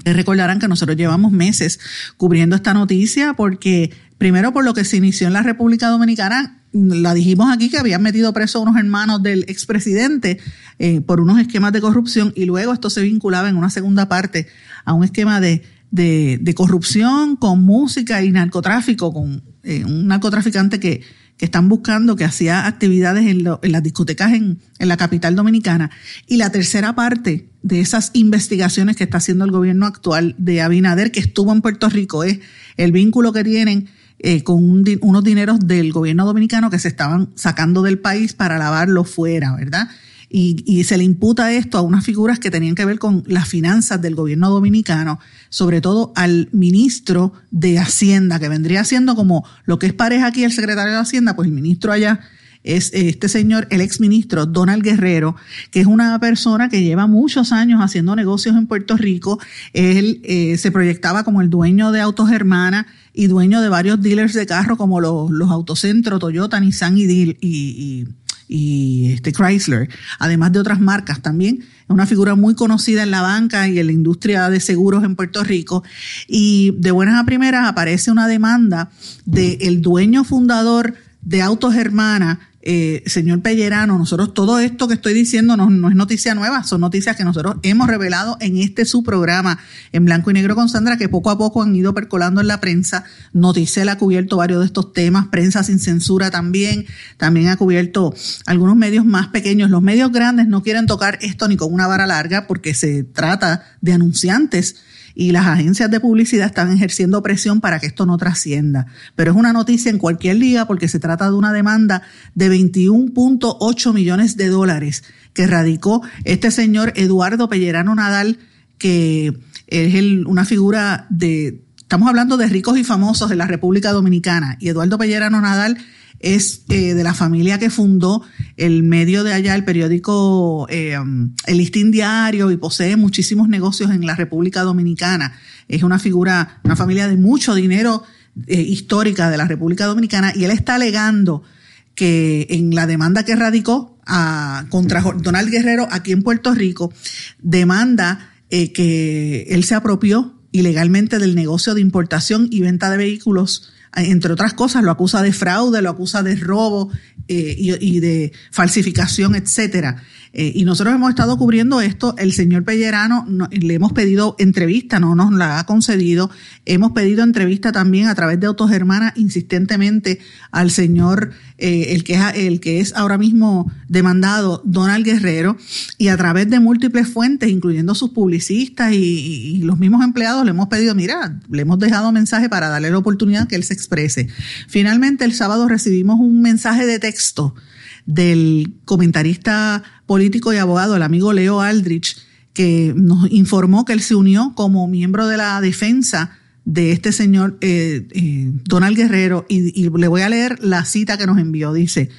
Recordarán que nosotros llevamos meses cubriendo esta noticia porque primero por lo que se inició en la República Dominicana la dijimos aquí que habían metido preso a unos hermanos del expresidente eh, por unos esquemas de corrupción y luego esto se vinculaba en una segunda parte a un esquema de, de, corrupción con música y narcotráfico, con eh, un narcotraficante que, que, están buscando, que hacía actividades en, en las discotecas en, en la capital dominicana. Y la tercera parte de esas investigaciones que está haciendo el gobierno actual de Abinader, que estuvo en Puerto Rico, es el vínculo que tienen eh, con unos dineros del gobierno dominicano que se estaban sacando del país para lavarlo fuera, ¿verdad? Y, y, se le imputa esto a unas figuras que tenían que ver con las finanzas del gobierno dominicano, sobre todo al ministro de Hacienda, que vendría siendo como lo que es pareja aquí el secretario de Hacienda, pues el ministro allá es este señor, el exministro Donald Guerrero, que es una persona que lleva muchos años haciendo negocios en Puerto Rico. Él eh, se proyectaba como el dueño de Autos Hermana y dueño de varios dealers de carro como los, los Autocentro, Toyota, Nissan y, y, y, y este Chrysler, además de otras marcas también. Es una figura muy conocida en la banca y en la industria de seguros en Puerto Rico. Y de buenas a primeras aparece una demanda del el dueño fundador de Autos Hermana, eh, señor Pellerano, nosotros todo esto que estoy diciendo no, es noticia nueva, son noticias que nosotros hemos revelado en este su programa en blanco y negro con Sandra, que poco a poco han ido percolando en la prensa. Noticel ha cubierto varios de estos temas, prensa sin censura también, también ha cubierto algunos medios más pequeños. Los medios grandes no quieren tocar esto ni con una vara larga porque se trata de anunciantes y las agencias de publicidad están ejerciendo presión para que esto no trascienda. Pero es una noticia en cualquier liga porque se trata de una demanda de 21.8 millones de dólares que radicó este señor Eduardo Pellerano Nadal, que es una figura de, estamos hablando de ricos y famosos de la República Dominicana, y Eduardo Pellerano Nadal es eh, de la familia que fundó el medio de allá, el periódico eh, El Listín Diario, y posee muchísimos negocios en la República Dominicana. Es una figura, una familia de mucho dinero eh, histórica de la República Dominicana, y él está alegando que en la demanda que radicó a, contra Donald Guerrero aquí en Puerto Rico, demanda que él se apropió ilegalmente del negocio de importación y venta de vehículos entre otras cosas, lo acusa de fraude, lo acusa de robo eh, y, de falsificación, etcétera. Eh, y nosotros hemos estado cubriendo esto. El señor Pellerano le hemos pedido entrevista, no nos la ha concedido. Hemos pedido entrevista también a través de Autos Hermanas insistentemente al señor, eh, el, que es, el que es ahora mismo demandado, Donald Guerrero, y a través de múltiples fuentes, incluyendo sus publicistas y, los mismos empleados, le hemos pedido, mira, le hemos dejado mensaje para darle la oportunidad que él se exprese. Finalmente, el sábado recibimos un mensaje de texto del comentarista político y abogado, el amigo Leo Aldrich, que nos informó que él se unió como miembro de la defensa de este señor eh, eh, Donald Guerrero y, le voy a leer la cita que nos envió. Dice,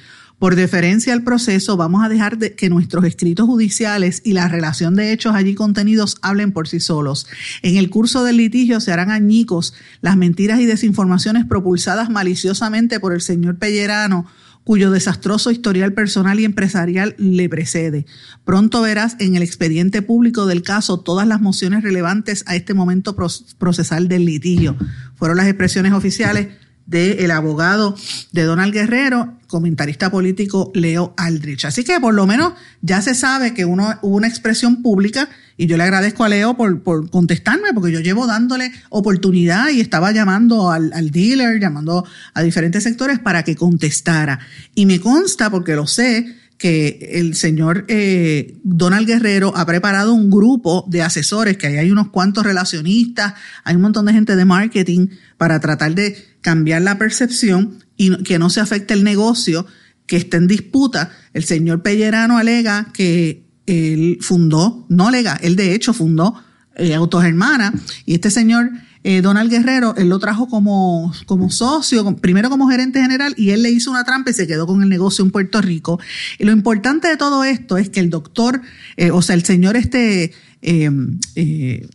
por deferencia al proceso, vamos a dejar de que nuestros escritos judiciales y la relación de hechos allí contenidos hablen por sí solos. En el curso del litigio se harán añicos las mentiras y desinformaciones propulsadas maliciosamente por el señor Pellerano cuyo desastroso historial personal y empresarial le precede. Pronto verás en el expediente público del caso todas las mociones relevantes a este momento procesal del litigio. Fueron las expresiones oficiales del abogado de Donald Guerrero, comentarista político Leo Aldrich. Así que por lo menos ya se sabe que uno, hubo una expresión pública y yo le agradezco a Leo por, por contestarme, porque yo llevo dándole oportunidad y estaba llamando al, al, dealer, llamando a diferentes sectores para que contestara. Y me consta, porque lo sé, que el señor eh, Donald Guerrero ha preparado un grupo de asesores, que ahí hay unos cuantos relacionistas, hay un montón de gente de marketing para tratar de cambiar la percepción y que no se afecte el negocio que esté en disputa. El señor Pellerano alega que él fundó, no alega, él de hecho fundó eh, Autogermana y este señor eh, Donald Guerrero, él lo trajo como, como socio, primero como gerente general, y él le hizo una trampa y se quedó con el negocio en Puerto Rico. Y lo importante de todo esto es que el doctor, eh, o sea, el señor este, eh,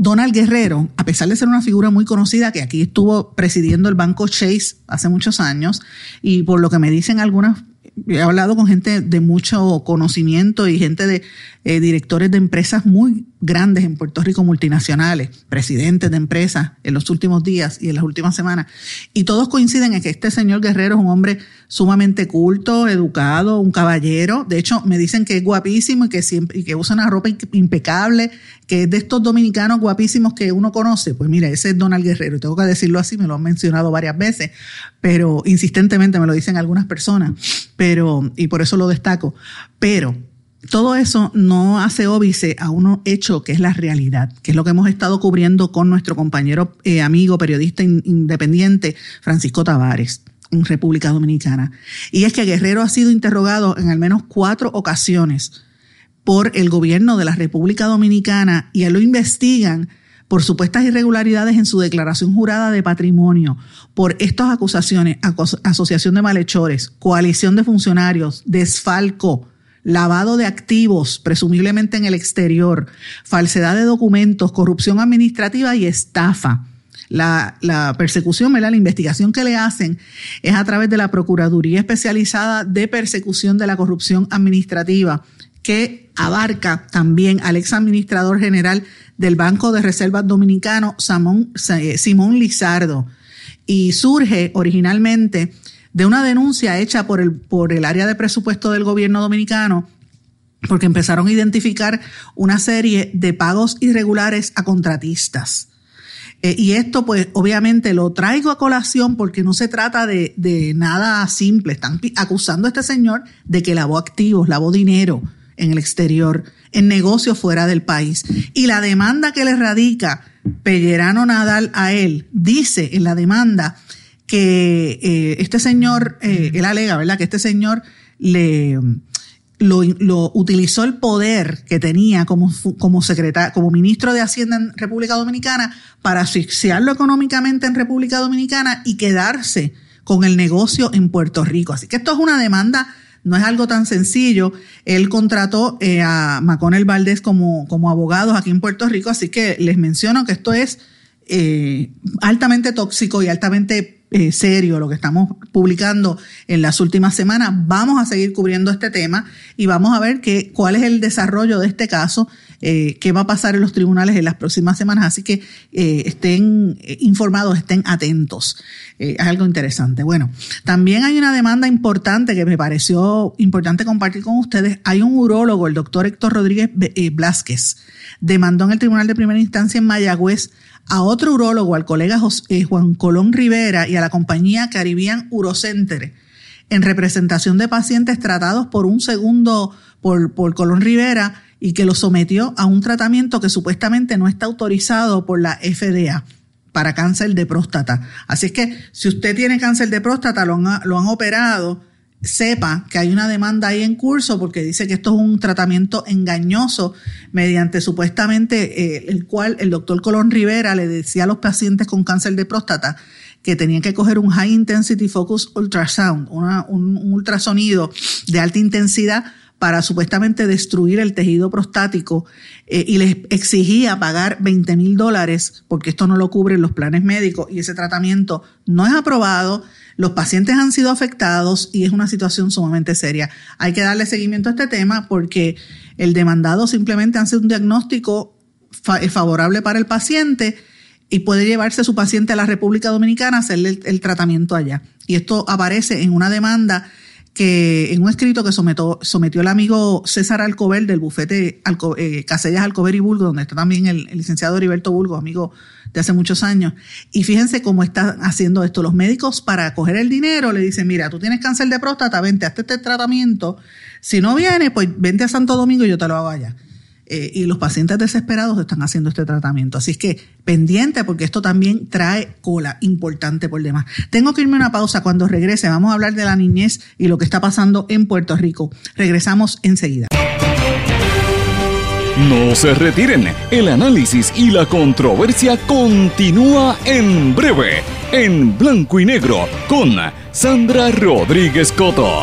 Donald Guerrero, a pesar de ser una figura muy conocida, que aquí estuvo presidiendo el banco Chase hace muchos años, y por lo que me dicen algunas he hablado con gente de mucho conocimiento y gente de eh, directores de empresas muy grandes en Puerto Rico, multinacionales, presidentes de empresas en los últimos días y en las últimas semanas. Y todos coinciden en que este señor Guerrero es un hombre sumamente culto, educado, un caballero. De hecho, me dicen que es guapísimo y que siempre, y que usa una ropa impecable, que es de estos dominicanos guapísimos que uno conoce. Pues mira, ese es Donald Guerrero. Tengo que decirlo así, me lo han mencionado varias veces, pero insistentemente me lo dicen algunas personas. Pero, y por eso lo destaco. Pero, todo eso no hace óbice a uno hecho que es la realidad, que es lo que hemos estado cubriendo con nuestro compañero eh, amigo periodista independiente Francisco Tavares en República Dominicana. Y es que Guerrero ha sido interrogado en al menos cuatro ocasiones por el gobierno de la República Dominicana y lo investigan por supuestas irregularidades en su declaración jurada de patrimonio, por estas acusaciones, asociación de malhechores, coalición de funcionarios, desfalco, lavado de activos, presumiblemente en el exterior, falsedad de documentos, corrupción administrativa y estafa. La, persecución, la investigación que le hacen es a través de la Procuraduría Especializada de Persecución de la Corrupción Administrativa, que abarca también al ex administrador general del Banco de Reservas Dominicano, Simón Lizardo. Y surge originalmente de una denuncia hecha por el, por el área de presupuesto del gobierno dominicano porque empezaron a identificar una serie de pagos irregulares a contratistas. Eh, y esto, pues, obviamente lo traigo a colación porque no se trata de, de, nada simple. Están acusando a este señor de que lavó activos, lavó dinero en el exterior, en negocios fuera del país. Y la demanda que le radica Pellerano Nadal a él, dice en la demanda que eh, este señor, eh, él alega, ¿verdad? Que este señor le lo, utilizó el poder que tenía como, como secretario, como ministro de Hacienda en República Dominicana para asfixiarlo económicamente en República Dominicana y quedarse con el negocio en Puerto Rico. Así que esto es una demanda, no es algo tan sencillo. Él contrató eh, a Maconel Valdés como, como abogados aquí en Puerto Rico, así que les menciono que esto es altamente tóxico y altamente eh, serio lo que estamos publicando en las últimas semanas. Vamos a seguir cubriendo este tema y vamos a ver que, cuál es el desarrollo de este caso, eh, qué va a pasar en los tribunales en las próximas semanas. Así que eh, estén informados, estén atentos. es algo interesante. Bueno, también hay una demanda importante que me pareció importante compartir con ustedes. Hay un urólogo, el doctor Héctor Rodríguez Blasquez, demandó en el Tribunal de Primera Instancia en Mayagüez a otro urólogo, al colega eh, Juan Colón Rivera y a la compañía Caribbean Urocenter en representación de pacientes tratados por un segundo, por, por Colón Rivera y que lo sometió a un tratamiento que supuestamente no está autorizado por la FDA para cáncer de próstata. Así es que si usted tiene cáncer de próstata, lo han, lo han operado sepa que hay una demanda ahí en curso porque dice que esto es un tratamiento engañoso mediante supuestamente eh, el cual el doctor Colón Rivera le decía a los pacientes con cáncer de próstata que tenían que coger un High Intensity Focus Ultrasound, un, ultrasonido de alta intensidad para supuestamente destruir el tejido prostático eh, y les exigía pagar 20 mil dólares porque esto no lo cubren los planes médicos y ese tratamiento no es aprobado los pacientes han sido afectados y es una situación sumamente seria. Hay que darle seguimiento a este tema porque el demandado simplemente hace un diagnóstico eh, favorable para el paciente y puede llevarse a su paciente a la República Dominicana a hacerle el, tratamiento allá. Y esto aparece en una demanda que en un escrito que sometió, el amigo César Alcover del bufete eh, Casellas Alcover y Bulgo, donde está también el, el, licenciado Heriberto Bulgo, amigo de hace muchos años. Y fíjense cómo están haciendo esto. Los médicos para coger el dinero le dicen, mira, tú tienes cáncer de próstata, vente, hazte este tratamiento. Si no viene, pues vente a Santo Domingo y yo te lo hago allá. Eh, y los pacientes desesperados están haciendo este tratamiento. Así es que pendiente porque esto también trae cola importante por demás. Tengo que irme a una pausa. Cuando regrese vamos a hablar de la niñez y lo que está pasando en Puerto Rico. Regresamos enseguida. No se retiren, el análisis y la controversia continúa en breve, en blanco y negro, con Sandra Rodríguez Coto.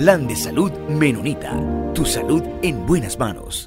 Plan de salud Menonita. Tu salud en buenas manos.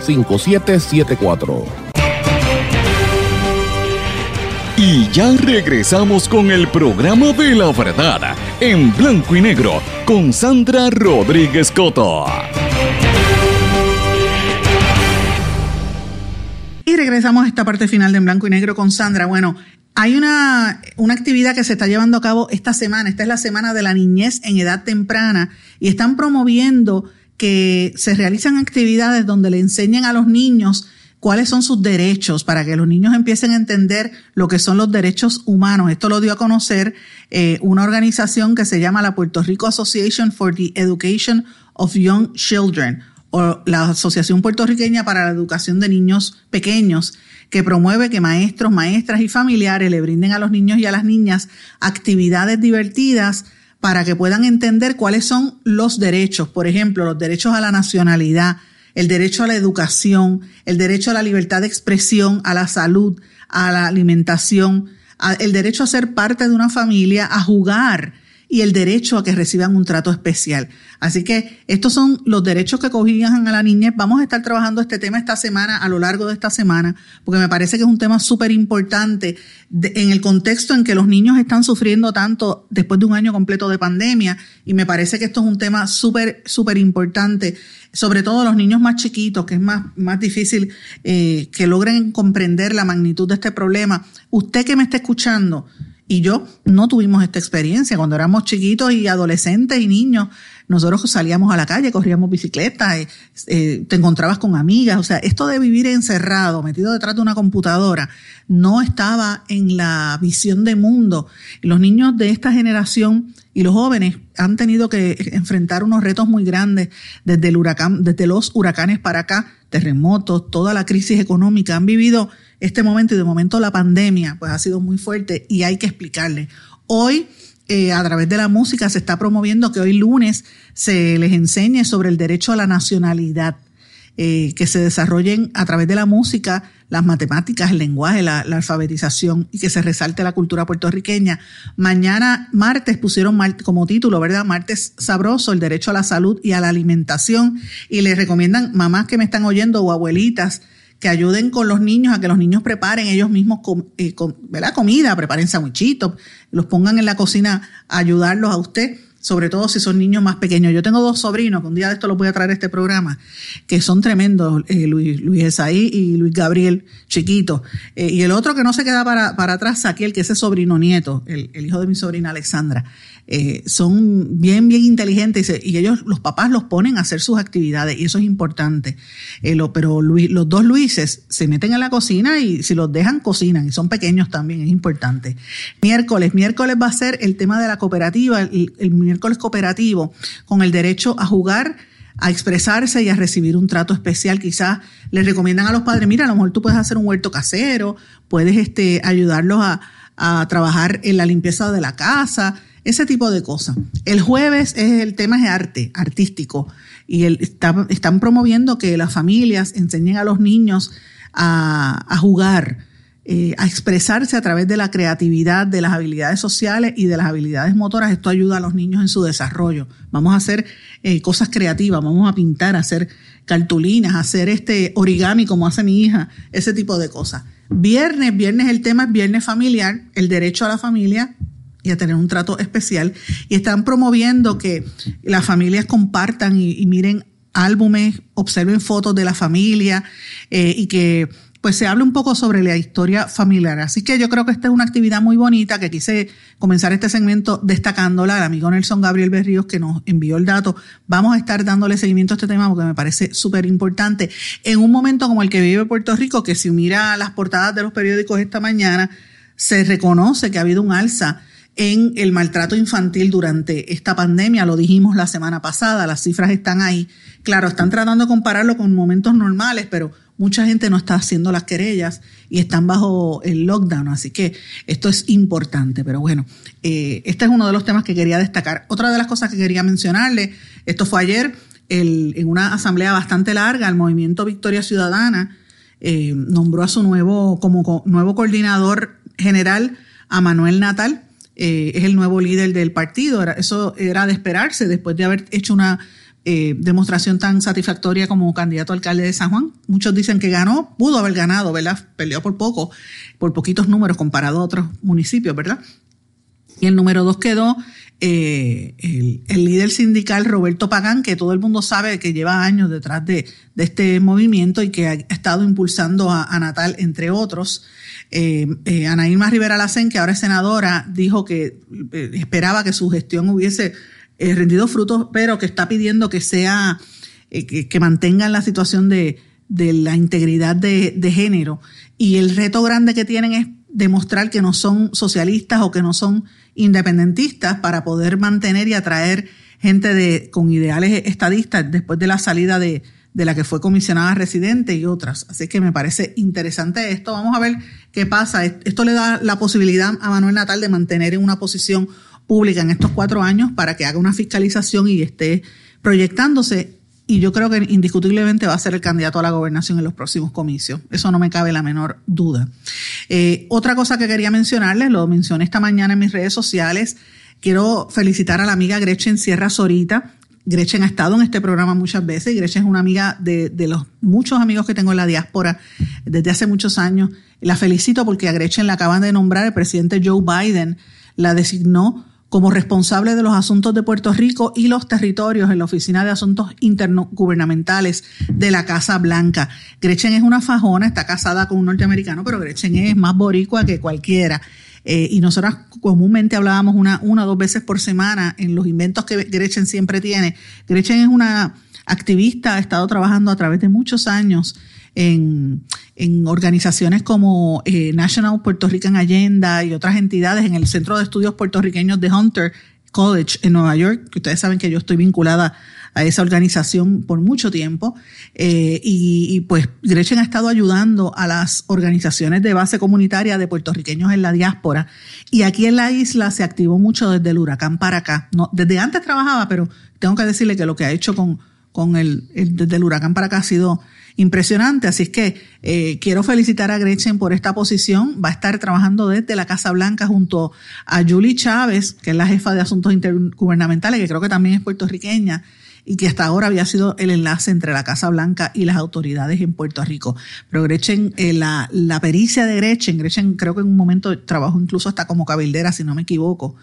5774. Y ya regresamos con el programa de la verdad en blanco y negro con Sandra Rodríguez Coto. Y regresamos a esta parte final de En Blanco y Negro con Sandra. Bueno, hay una, una, actividad que se está llevando a cabo esta semana. Esta es la semana de la niñez en edad temprana y están promoviendo que se realizan actividades donde le enseñen a los niños cuáles son sus derechos para que los niños empiecen a entender lo que son los derechos humanos. Esto lo dio a conocer eh, una organización que se llama la Puerto Rico Association for the Education of Young Children o la Asociación Puertorriqueña para la Educación de Niños Pequeños, que promueve que maestros, maestras y familiares le brinden a los niños y a las niñas actividades divertidas para que puedan entender cuáles son los derechos, por ejemplo, los derechos a la nacionalidad, el derecho a la educación, el derecho a la libertad de expresión, a la salud, a la alimentación, el derecho a ser parte de una familia, a jugar, y el derecho a que reciban un trato especial. Así que estos son los derechos que cogían a la niñez. Vamos a estar trabajando este tema esta semana, a lo largo de esta semana, porque me parece que es un tema súper importante en el contexto en que los niños están sufriendo tanto después de un año completo de pandemia. Y me parece que esto es un tema súper, súper importante, sobre todo los niños más chiquitos, que es más, más difícil eh, que logren comprender la magnitud de este problema. Usted que me está escuchando, y yo no tuvimos esta experiencia cuando éramos chiquitos y adolescentes y niños. nosotros salíamos a la calle, corríamos bicicleta, eh, eh, te encontrabas con amigas, o sea, esto de vivir encerrado, metido detrás de una computadora, no estaba en la visión de mundo. Los niños de esta generación y los jóvenes han tenido que enfrentar unos retos muy grandes desde el huracán, desde los huracanes para acá, terremotos, toda la crisis económica, han vivido este momento y de momento la pandemia, pues ha sido muy fuerte y hay que explicarle. Hoy eh, a través de la música se está promoviendo que hoy lunes se les enseñe sobre el derecho a la nacionalidad, eh, que se desarrollen a través de la música las matemáticas, el lenguaje, la, alfabetización y que se resalte la cultura puertorriqueña. Mañana, martes, pusieron como título, ¿verdad? Martes sabroso, el derecho a la salud y a la alimentación. Y les recomiendan, mamás que me están oyendo o abuelitas, que ayuden con los niños a que los niños preparen ellos mismos eh, ¿verdad? comida, preparen sandwichitos, los pongan en la cocina a ayudarlos a usted sobre todo si son niños más pequeños. Yo tengo dos sobrinos, que un día de esto los voy a traer a este programa, que son tremendos, eh, Luis, Luis Esaí y Luis Gabriel, chiquito. Eh, y el otro que no se queda para, para atrás, aquel que es ese sobrino nieto, el, el hijo de mi sobrina Alexandra. Eh, son bien, bien inteligentes y, ellos, los papás los ponen a hacer sus actividades y eso es importante. Pero los dos Luises se meten en la cocina y si los dejan, cocinan y son pequeños también, es importante. Miércoles, miércoles va a ser el tema de la cooperativa, el, el miércoles cooperativo, con el derecho a jugar a expresarse y a recibir un trato especial. Quizás les recomiendan a los padres, mira, a lo mejor tú puedes hacer un huerto casero, puedes este, ayudarlos a, a trabajar en la limpieza de la casa, ese tipo de cosas. El jueves es el tema de arte, artístico, y el, están promoviendo que las familias enseñen a los niños a, jugar, eh, a expresarse a través de la creatividad, de las habilidades sociales y de las habilidades motoras. Esto ayuda a los niños en su desarrollo. Vamos a hacer eh, cosas creativas, vamos a pintar, a hacer cartulinas, a hacer este origami como hace mi hija, ese tipo de cosas. Viernes, viernes el tema es viernes familiar, el derecho a la familia y a tener un trato especial. Y están promoviendo que las familias compartan y, miren álbumes, observen fotos de la familia eh, y que pues se hable un poco sobre la historia familiar. Así que yo creo que esta es una actividad muy bonita que quise comenzar este segmento destacándola al amigo Nelson Gabriel Berríos que nos envió el dato. Vamos a estar dándole seguimiento a este tema porque me parece súper importante. En un momento como el que vive Puerto Rico, que si mira las portadas de los periódicos esta mañana, se reconoce que ha habido un alza en el maltrato infantil durante esta pandemia, lo dijimos la semana pasada, las cifras están ahí. Claro, están tratando de compararlo con momentos normales, pero mucha gente no está haciendo las querellas y están bajo el lockdown, así que esto es importante. Pero bueno, eh, este es uno de los temas que quería destacar. Otra de las cosas que quería mencionarle, esto fue ayer, en una asamblea bastante larga, el movimiento Victoria Ciudadana eh, nombró a su nuevo, como nuevo coordinador general a Manuel Natal eh, es el nuevo líder del partido. eso era de esperarse después de haber hecho una eh, demostración tan satisfactoria como candidato a alcalde de San Juan. Muchos dicen que ganó, pudo haber ganado, ¿verdad? Peleó por poco, por poquitos números comparado a otros municipios, ¿verdad? Y el número dos quedó eh, el, líder sindical Roberto Pagán, que todo el mundo sabe que lleva años detrás de, este movimiento y que ha estado impulsando a Natal, entre otros. Eh, eh, Ana Rivera Lacen, que ahora es senadora, dijo que eh, esperaba que su gestión hubiese eh, rendido frutos, pero que está pidiendo que sea, que, que, mantengan la situación de, de la integridad de, de, género. Y el reto grande que tienen es demostrar que no son socialistas o que no son independentistas para poder mantener y atraer gente de, con ideales estadistas después de la salida de, de la que fue comisionada residente y otras. Así que me parece interesante esto. Vamos a ver qué pasa. Esto le da la posibilidad a Manuel Natal de mantener en una posición pública en estos cuatro años para que haga una fiscalización y esté proyectándose. Y yo creo que indiscutiblemente va a ser el candidato a la gobernación en los próximos comicios. Eso no me cabe la menor duda. Eh, otra cosa que quería mencionarles, lo mencioné esta mañana en mis redes sociales. Quiero felicitar a la amiga Gretchen Sierra Sorita, Gretchen ha estado en este programa muchas veces y Gretchen es una amiga de, los muchos amigos que tengo en la diáspora desde hace muchos años. La felicito porque a Gretchen la acaban de nombrar, el presidente Joe Biden la designó como responsable de los asuntos de Puerto Rico y los territorios en la Oficina de Asuntos Intergubernamentales de la Casa Blanca. Gretchen es una fajona, está casada con un norteamericano, pero Gretchen es más boricua que cualquiera. Eh, y nosotras comúnmente hablábamos una, una o dos veces por semana en los inventos que Gretchen siempre tiene. Gretchen es una activista, ha estado trabajando a través de muchos años en, organizaciones como eh, National Puerto Rican Agenda y otras entidades en el Centro de Estudios Puertorriqueños de Hunter College en Nueva York, que ustedes saben que yo estoy vinculada a esa organización por mucho tiempo. Eh, y, pues Gretchen ha estado ayudando a las organizaciones de base comunitaria de puertorriqueños en la diáspora. Y aquí en la isla se activó mucho desde el huracán para acá. Desde antes trabajaba, pero tengo que decirle que lo que ha hecho con, con el, desde el huracán para acá ha sido impresionante. Así es que eh, quiero felicitar a Gretchen por esta posición. Va a estar trabajando desde la Casa Blanca junto a Julie Chávez, que es la jefa de asuntos intergubernamentales, que creo que también es puertorriqueña y que hasta ahora había sido el enlace entre la Casa Blanca y las autoridades en Puerto Rico. Pero Gretchen, eh, la, la pericia de Gretchen, Gretchen creo que en un momento trabajó incluso hasta como cabildera, si no me equivoco,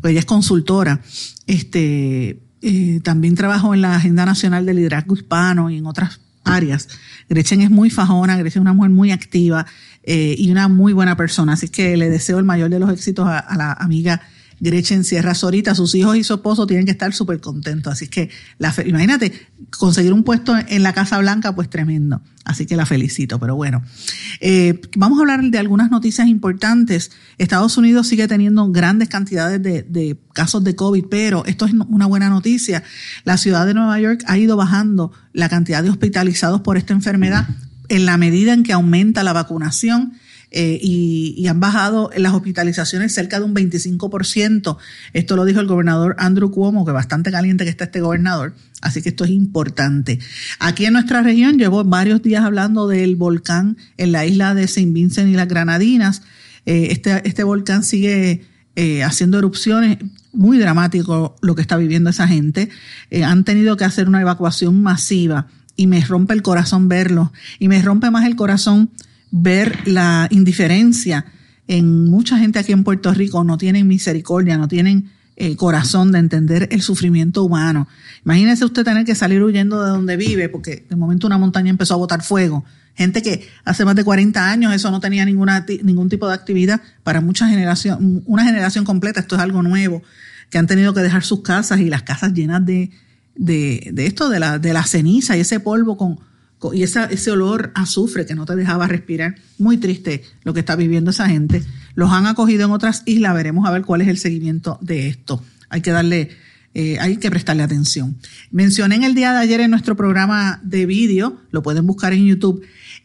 pues ella es consultora. Este, eh, también trabajó en la Agenda Nacional del Liderazgo Hispano y en otras áreas. Gretchen es muy fajona, Gretchen es una mujer muy activa eh, y una muy buena persona, así que le deseo el mayor de los éxitos a, a la amiga Gretchen Sierra Sorita, sus hijos y su esposo tienen que estar súper contentos. Así que, la imagínate, conseguir un puesto en la Casa Blanca, pues tremendo. Así que la felicito. Pero bueno, eh, vamos a hablar de algunas noticias importantes. Estados Unidos sigue teniendo grandes cantidades de, de casos de COVID, pero esto es una buena noticia. La ciudad de Nueva York ha ido bajando la cantidad de hospitalizados por esta enfermedad en la medida en que aumenta la vacunación eh, y, han bajado las hospitalizaciones cerca de un 25%. Esto lo dijo el gobernador Andrew Cuomo, que bastante caliente que está este gobernador. Así que esto es importante. Aquí en nuestra región llevo varios días hablando del volcán en la isla de Saint Vincent y las Granadinas. Eh, este, este volcán sigue eh, haciendo erupciones muy dramático lo que está viviendo esa gente. han tenido que hacer una evacuación masiva y me rompe el corazón verlo. Y me rompe más el corazón ver la indiferencia en mucha gente aquí en Puerto Rico, no tienen misericordia, no tienen el eh, corazón de entender el sufrimiento humano. Imagínese usted tener que salir huyendo de donde vive, porque de momento una montaña empezó a botar fuego. Gente que hace más de 40 años eso no tenía ninguna, ningún tipo de actividad para mucha generación, una generación completa, esto es algo nuevo, que han tenido que dejar sus casas y las casas llenas de, de, de esto, de la, de la ceniza y ese polvo con, y ese olor azufre que no te dejaba respirar. Muy triste lo que está viviendo esa gente. Los han acogido en otras islas, veremos a ver cuál es el seguimiento de esto. Hay que darle, eh, hay que prestarle atención. Mencioné en el día de ayer en nuestro programa de vídeo, lo pueden buscar en YouTube,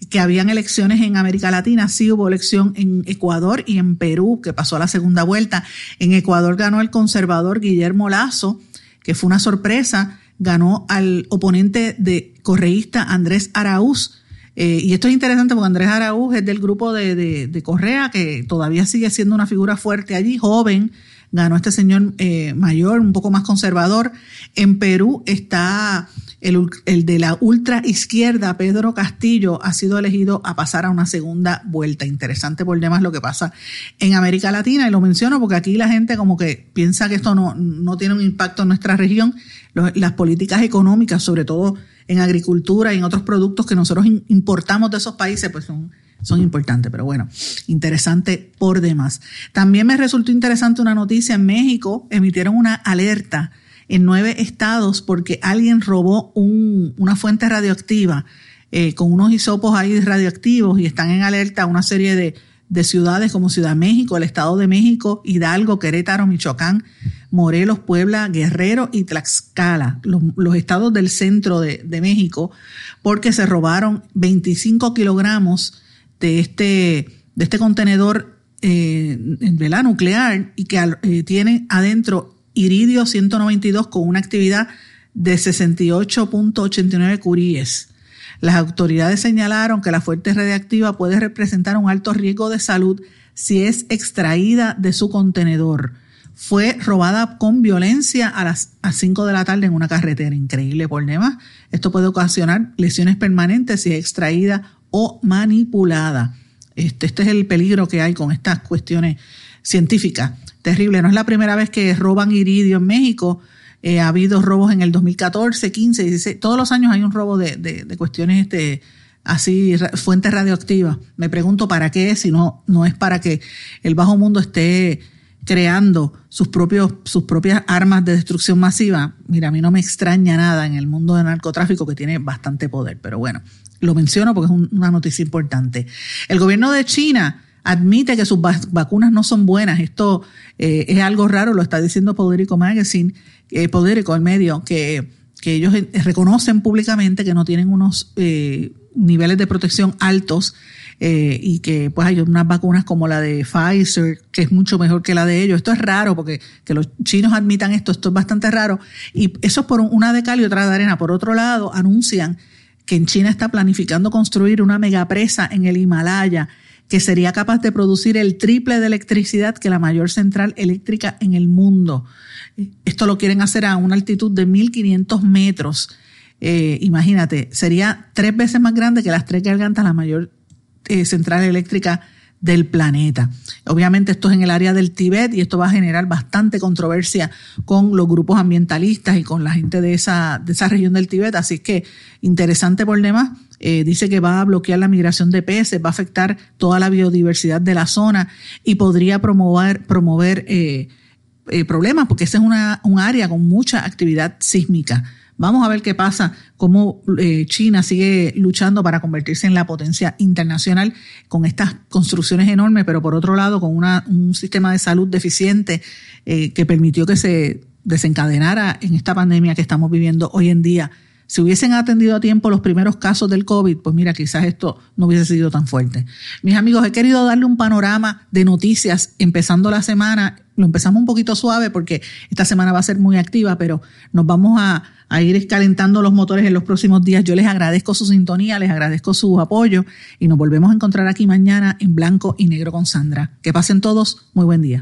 que habían elecciones en América Latina. Sí hubo elección en Ecuador y en Perú, que pasó a la segunda vuelta. En Ecuador ganó el conservador Guillermo Lazo, que fue una sorpresa ganó al oponente de correísta Andrés Araúz. Eh, y esto es interesante porque Andrés Araúz es del grupo de, Correa, que todavía sigue siendo una figura fuerte allí, joven. Ganó este señor eh, mayor, un poco más conservador. En Perú está el, de la ultra izquierda, Pedro Castillo, ha sido elegido a pasar a una segunda vuelta. Interesante por demás lo que pasa en América Latina. Y lo menciono porque aquí la gente como que piensa que esto no, no tiene un impacto en nuestra región las políticas económicas, sobre todo en agricultura y en otros productos que nosotros importamos de esos países, pues son, son importantes. Pero bueno, interesante por demás. También me resultó interesante una noticia en México, emitieron una alerta en nueve estados porque alguien robó un, una fuente radioactiva eh, con unos hisopos ahí radioactivos y están en alerta una serie de de ciudades como Ciudad México, el Estado de México, Hidalgo, Querétaro, Michoacán, Morelos, Puebla, Guerrero y Tlaxcala, los, estados del centro de, México, porque se robaron 25 kilogramos de este, este contenedor eh, nuclear y que eh, tiene adentro iridio 192 con una actividad de 68.89 curíes. Las autoridades señalaron que la fuente radiactiva puede representar un alto riesgo de salud si es extraída de su contenedor. Fue robada con violencia a las 5 de la tarde en una carretera. Increíble por demás. Esto puede ocasionar lesiones permanentes si es extraída o manipulada. Este, este es el peligro que hay con estas cuestiones científicas. Terrible. No es la primera vez que roban iridio en México. Eh, ha habido robos en el 2014, 15, 16. Todos los años hay un robo de, de, cuestiones este, así fuentes radioactivas. Me pregunto para qué, si no, no es para que el bajo mundo esté creando sus, propios, sus propias armas de destrucción masiva. Mira, a mí no me extraña nada en el mundo del narcotráfico que tiene bastante poder, pero bueno, lo menciono porque es una noticia importante. El gobierno de China admite que sus vacunas no son buenas. Esto eh, es algo raro, lo está diciendo Poderico Magazine, eh, Poderico, el medio, que, que ellos eh, reconocen públicamente que no tienen unos eh, niveles de protección altos eh, y que pues hay unas vacunas como la de Pfizer, que es mucho mejor que la de ellos. Esto es raro porque que los chinos admitan esto, esto es bastante raro. Y eso es por una de cal y otra de arena. Por otro lado, anuncian que en China está planificando construir una megapresa en el Himalaya que sería capaz de producir el triple de electricidad que la mayor central eléctrica en el mundo. Esto lo quieren hacer a una altitud de 1.500 metros. Eh, imagínate, sería tres veces más grande que las tres gargantas, la mayor eh, central eléctrica del planeta. Obviamente esto es en el área del Tíbet y esto va a generar bastante controversia con los grupos ambientalistas y con la gente de esa, de esa región del Tíbet. Así que interesante por demás. Eh, dice que va a bloquear la migración de peces, va a afectar toda la biodiversidad de la zona y podría promover, promover eh, problemas porque esa es una, un área con mucha actividad sísmica. Vamos a ver qué pasa, cómo eh, China sigue luchando para convertirse en la potencia internacional con estas construcciones enormes, pero por otro lado con un sistema de salud deficiente eh, que permitió que se desencadenara en esta pandemia que estamos viviendo hoy en día. Si hubiesen atendido a tiempo los primeros casos del COVID, pues mira, quizás esto no hubiese sido tan fuerte. Mis amigos, he querido darle un panorama de noticias empezando la semana. Lo empezamos un poquito suave porque esta semana va a ser muy activa, pero nos vamos a, ir escalentando los motores en los próximos días. Yo les agradezco su sintonía, les agradezco su apoyo y nos volvemos a encontrar aquí mañana en blanco y negro con Sandra. Que pasen todos, muy buen día.